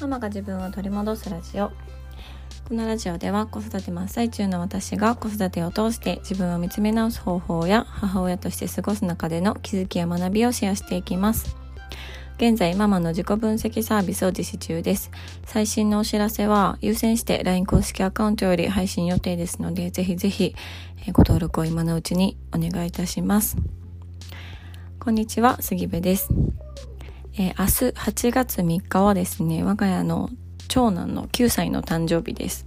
ママが自分を取り戻すラジオ。このラジオでは子育て真っ最中の私が子育てを通して自分を見つめ直す方法や母親として過ごす中での気づきや学びをシェアしていきます。現在ママの自己分析サービスを実施中です。最新のお知らせは優先して LINE 公式アカウントより配信予定ですのでぜひぜひご登録を今のうちにお願いいたします。こんにちは杉部です。えー、明日8月3日はですね、我が家の長男の9歳の誕生日です。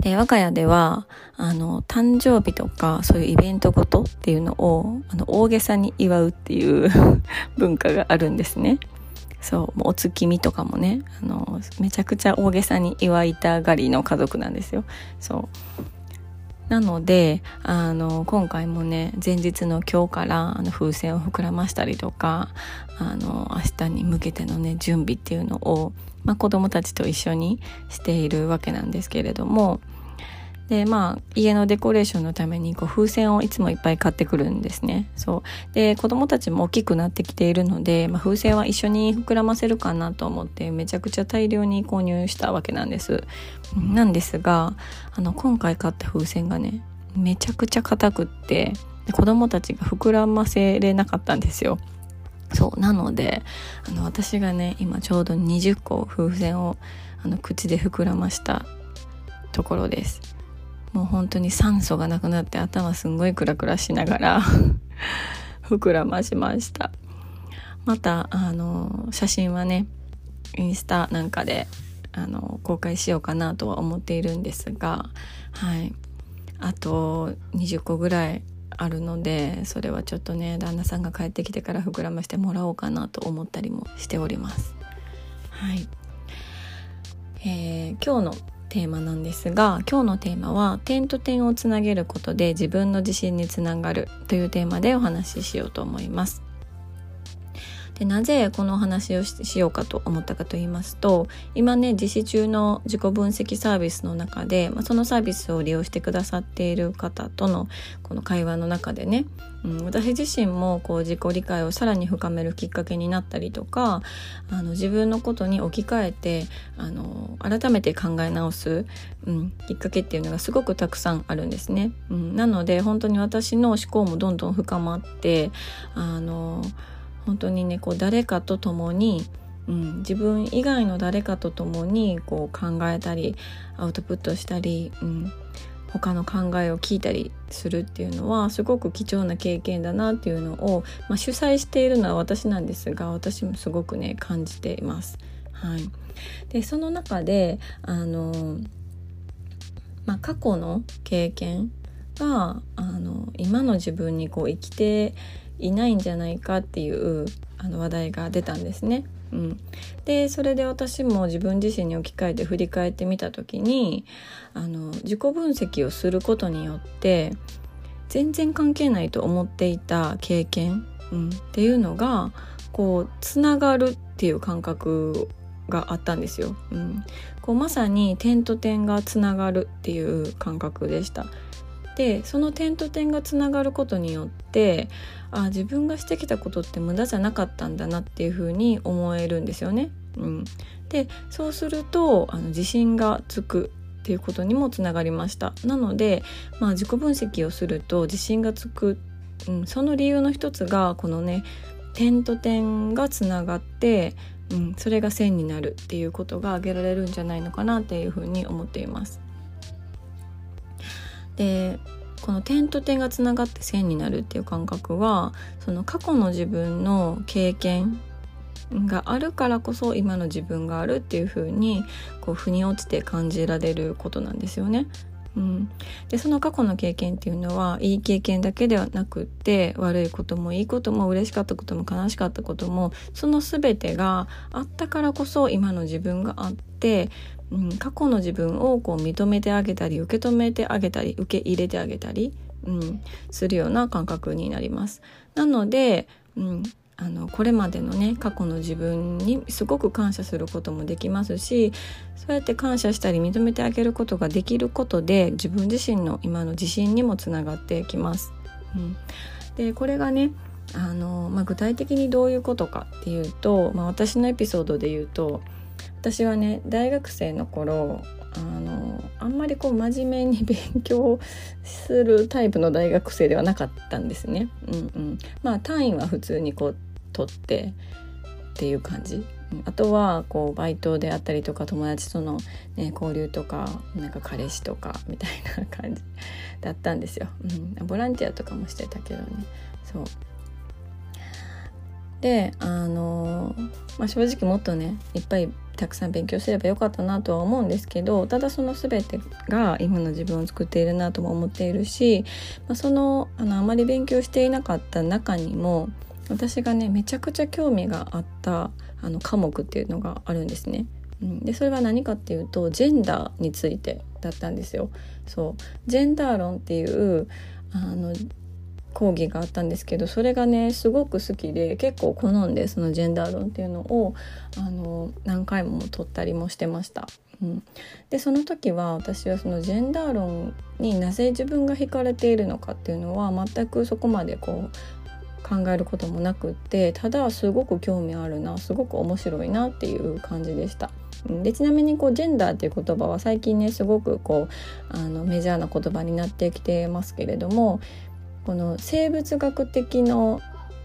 で、我が家では、あの、誕生日とか、そういうイベントごとっていうのを、あの、大げさに祝うっていう 文化があるんですね。そう、お月見とかもね、あの、めちゃくちゃ大げさに祝いたがりの家族なんですよ。そう。なのであの今回もね前日の今日からあの風船を膨らましたりとかあの明日に向けてのね準備っていうのを、まあ、子供たちと一緒にしているわけなんですけれどもでまあ家のデコレーションのためにこう風船をいつもいっぱい買ってくるんですね。そう。で子供たちも大きくなってきているので、まあ、風船は一緒に膨らませるかなと思ってめちゃくちゃ大量に購入したわけなんです。なんですがあの今回買った風船がねめちゃくちゃ硬くって子供たちが膨らませれなかったんですよ。そう。なのであの私がね今ちょうど20個風船をあの口で膨らましたところです。もう本当に酸素がなくなって頭すんごいクラクラしながら 膨らましました。またあの写真はねインスタなんかであの公開しようかなとは思っているんですがはい。あと20個ぐらいあるのでそれはちょっとね旦那さんが帰ってきてから膨らましてもらおうかなと思ったりもしております。はい、えー、今日のテーマなんですが今日のテーマは点と点をつなげることで自分の自信につながるというテーマでお話ししようと思います。でなぜこのお話をしようかと思ったかと言いますと今ね実施中の自己分析サービスの中で、まあ、そのサービスを利用してくださっている方とのこの会話の中でね、うん、私自身もこう自己理解をさらに深めるきっかけになったりとかあの自分のことに置き換えてあの改めて考え直す、うん、きっかけっていうのがすごくたくさんあるんですね。うん、なので本当に私の思考もどんどん深まってあの本当にねこう誰かと共に、うん、自分以外の誰かと共にこう考えたりアウトプットしたり、うん、他の考えを聞いたりするっていうのはすごく貴重な経験だなっていうのを、まあ、主催しているのは私なんですが私もすごくね感じています。はい、でその中であの、まあ、過去の経験があの今の自分にこう生きていないんじゃないかっていうあの話題が出たんですね。うん、でそれで私も自分自身に置き換えて振り返ってみた時にあの自己分析をすることによって全然関係ないと思っていた経験、うん、っていうのがこうつながるっていう感覚があったんですよ。うん、こうまさに点と点がつながるっていう感覚でした。でその点と点がつながることによってあ自分がしてきたことって無駄じゃなかったんだなっていうふうに思えるんですよね。うん、でそうするとあの自信がつくっていうことにもつながりましたなので、まあ、自己分析をすると自信がつく、うん、その理由の一つがこのね点と点がつながって、うん、それが線になるっていうことが挙げられるんじゃないのかなっていうふうに思っています。でこの点と点がつながって線になるっていう感覚はその過去の自分の経験があるからこそ今の自分があるっていう風にこう腑に落ちて感じられることなんですよね。うん、でその過去の経験っていうのはいい経験だけではなくって悪いこともいいことも嬉しかったことも悲しかったこともその全てがあったからこそ今の自分があってうん、過去の自分をこう認めてあげたり受け止めてあげたり受け入れてあげたり、うん、するような感覚になります。なので、うん、あのこれまでのね過去の自分にすごく感謝することもできますしそうやって感謝したり認めてあげることができることで自分自身の今の自信にもつながってきます。うん、でこれがねあの、まあ、具体的にどういうことかっていうと、まあ、私のエピソードで言うと私はね大学生の頃あのあんまりこう真面目に勉強するタイプの大学生ではなかったんですね。うんうん、まあ単位は普通にこう取ってっていう感じ。あとはこうバイトであったりとか友達との、ね、交流とかなんか彼氏とかみたいな感じだったんですよ。うん、ボランティアとかもしてたけどねそうであの、まあ、正直もっとねいっぱいたくさん勉強すればよかったなとは思うんですけどただその全てが今の自分を作っているなとも思っているし、まあ、そのあのあまり勉強していなかった中にも私がねめちゃくちゃ興味があったあの科目っていうのがあるんですね。うん、でそれは何かっていうとジェンダーについてだったんですよ。そうジェンダー論っていうあの講義があったんですけどそれがねすごく好きで結構好んでそのジェンダー論っていうのをあの何回も取ったりもしてました。うん、でその時は私はそのジェンダー論になぜ自分が惹かれているのかっていうのは全くそこまでこう考えることもなくってただすごく興味あるなすごく面白いなっていう感じでした。でちなみにこうジェンダーっていう言葉は最近ねすごくこうあのメジャーな言葉になってきてますけれどもこの生物学的の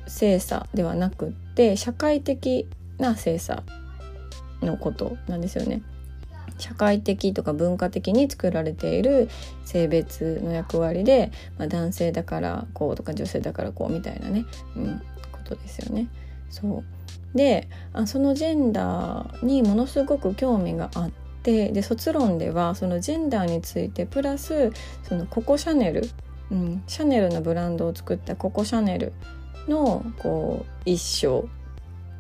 性差ではなくって社会的な性差のことなんですよね。社会的とか文化的に作られている性別の役割で、まあ、男性だからこうとか女性だからこうみたいなね、うん、ことですよね。そうであそのジェンダーにものすごく興味があってで卒論ではそのジェンダーについてプラスそのココ・シャネルうん、シャネルのブランドを作ったココ・シャネルのこう一生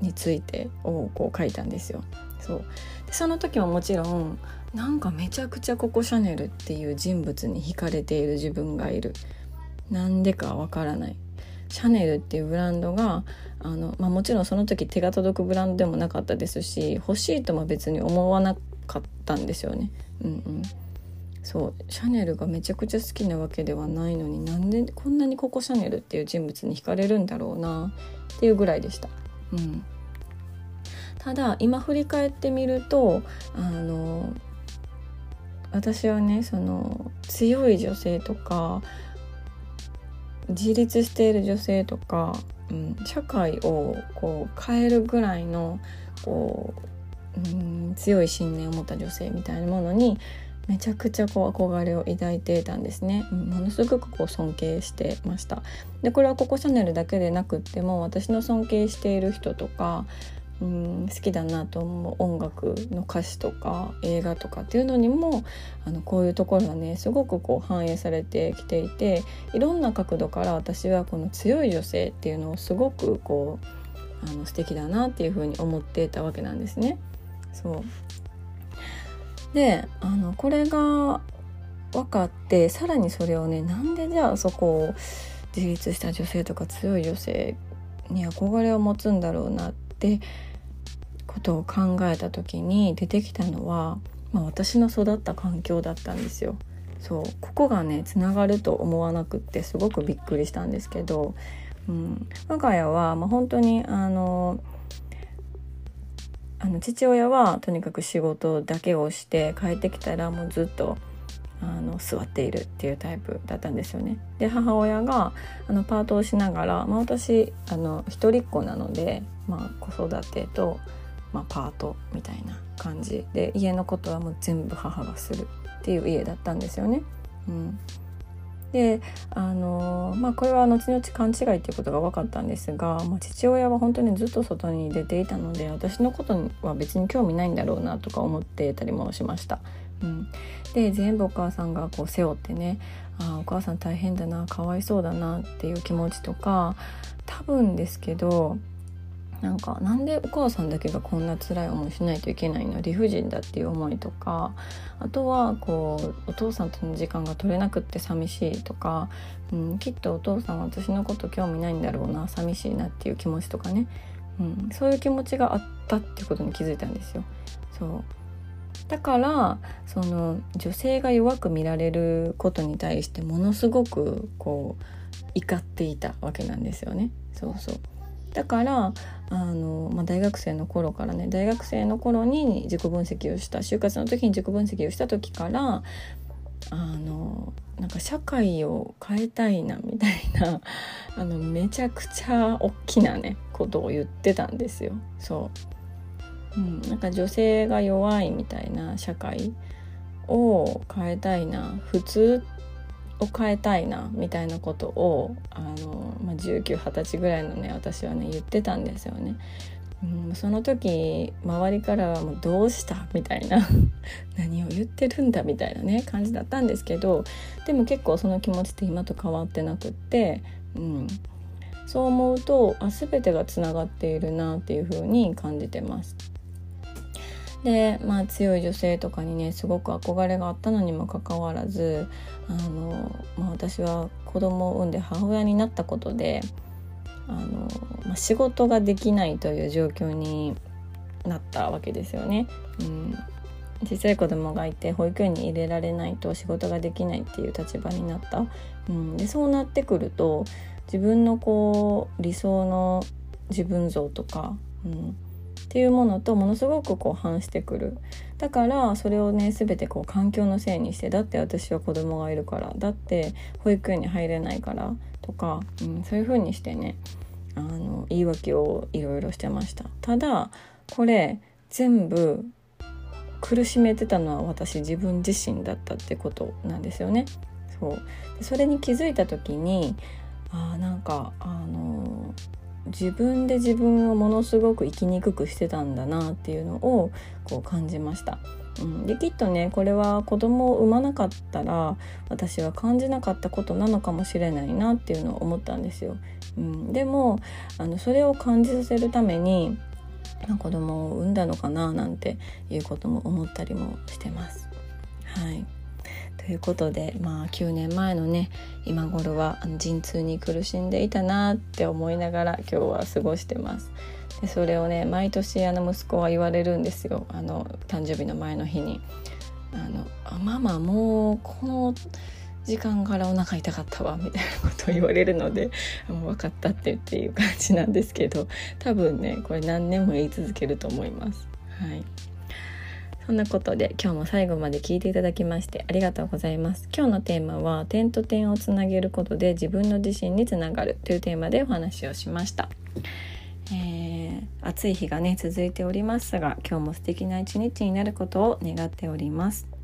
についてをこう書いたんですよ。そう。でその時ももちろんなんかめちゃくちゃココ・シャネルっていう人物に惹かれている自分がいる。なんでかわからない。シャネルっていうブランドがあの、まあ、もちろんその時手が届くブランドでもなかったですし欲しいとも別に思わなかったんですよね。うんうん。そうシャネルがめちゃくちゃ好きなわけではないのになんでこんなにココ・シャネルっていう人物に惹かれるんだろうなっていうぐらいでした。うん、ただ今振り返ってみるとあの私はねその強い女性とか自立している女性とか、うん、社会をこう変えるぐらいのこう、うん、強い信念を持った女性みたいなものにめちゃくちゃこう憧れを抱いていたんですね、うん、ものすごくこう尊敬してました。でこれはココシャネルだけでなくっても私の尊敬している人とかうん好きだなと思う音楽の歌詞とか映画とかっていうのにもあのこういうところがねすごくこう反映されてきていていろんな角度から私はこの強い女性っていうのをすごくこうあの素敵だなっていうふうに思っていたわけなんですね。そう。であのこれが分かってさらにそれをねなんでじゃあそこを自立した女性とか強い女性に憧れを持つんだろうなってことを考えた時に出てきたのは、まあ、私の育った環境だったんですよ。そうここがねつながると思わなくってすごくびっくりしたんですけど、うん、我が家は、まあ、本当にあのあの父親はとにかく仕事だけをして帰ってきたらもうずっとあの座っているっていうタイプだったんですよね。で母親があのパートをしながら、まあ、私あの一人っ子なので、まあ、子育てと、まあ、パートみたいな感じで家のことはもう全部母がするっていう家だったんですよね。うん、であのまあこれは後々勘違いっていうことが分かったんですが、まあ、父親は本当にずっと外に出ていたので私のことには別に興味ないんだろうなとか思ってたりもしました。うん、で全部お母さんがこう背負ってねあお母さん大変だなかわいそうだなっていう気持ちとか多分ですけどなんかなんでお母さんだけがこんな辛い思いしないといけないの？理不尽だっていう思いとかあとはこうお父さんとの時間が取れなくって寂しいとか、うん、きっとお父さんは私のこと興味ないんだろうな寂しいなっていう気持ちとかね、うん、そういう気持ちがあったっていうことに気づいたんですよ。そうだからその女性が弱く見られることに対してものすごくこう怒っていたわけなんですよね。そうそうだからあの、まあ、大学生の頃からね大学生の頃に自己分析をした就活の時に自己分析をした時からあのなんか社会を変えたいなみたいな あのめちゃくちゃ大きなねことを言ってたんですよ。そう、うん、なんか女性が弱いみたいな社会を変えたいな普通を変えたいなみたいなことをあの、まあ、1920歳ぐらいのね私はね言ってたんですよね。うん、その時周りからはもう「どうした?」みたいな 何を言ってるんだみたいなね感じだったんですけどでも結構その気持ちって今と変わってなくって、うん、そう思うとあ全てがつながっているなっていう風に感じてます。でまあ強い女性とかにねすごく憧れがあったのにもかかわらずあの、まあ、私は子供を産んで母親になったことであの、まあ、仕事ができないという状況になったわけですよね。うん。小さい子供がいて保育園に入れられないと仕事ができないっていう立場になった、うん、でそうなってくると自分のこう理想の自分像とか、うん、っていうものとものすごくこう反してくる。だからそれをね全てこう環境のせいにしてだって私は子供がいるからだって保育園に入れないからとか、うん、そういう風にしてねあの言い訳をいろいろしてました。ただこれ全部苦しめてたのは私自分自身だったってことなんですよね。そう。それに気づいた時にあなんかあの自分で自分をものすごく生きにくくしてたんだなっていうのをこう感じました。うん、できっとねこれは子供を産まなかったら私は感じなかったことなのかもしれないなっていうのを思ったんですよ。うん、でもあのそれを感じさせるために子供を産んだのかななんていうことも思ったりもしてます。はいということでまあ9年前のね今頃は陣痛に苦しんでいたなって思いながら今日は過ごしてます。でそれをね毎年あの息子は言われるんですよあの誕生日の前の日に。あのあママもうこの時間からお腹痛かったわみたいなことを言われるのでもう分かったってっていう感じなんですけど多分ねこれ何年も言い続けると思います。はいそんなことで今日も最後まで聞いていただきましてありがとうございます。今日のテーマは点と点をつなげることで自分の自信につながるというテーマでお話をしました。えー、暑い日がね続いておりますが今日も素敵な一日になることを願っております。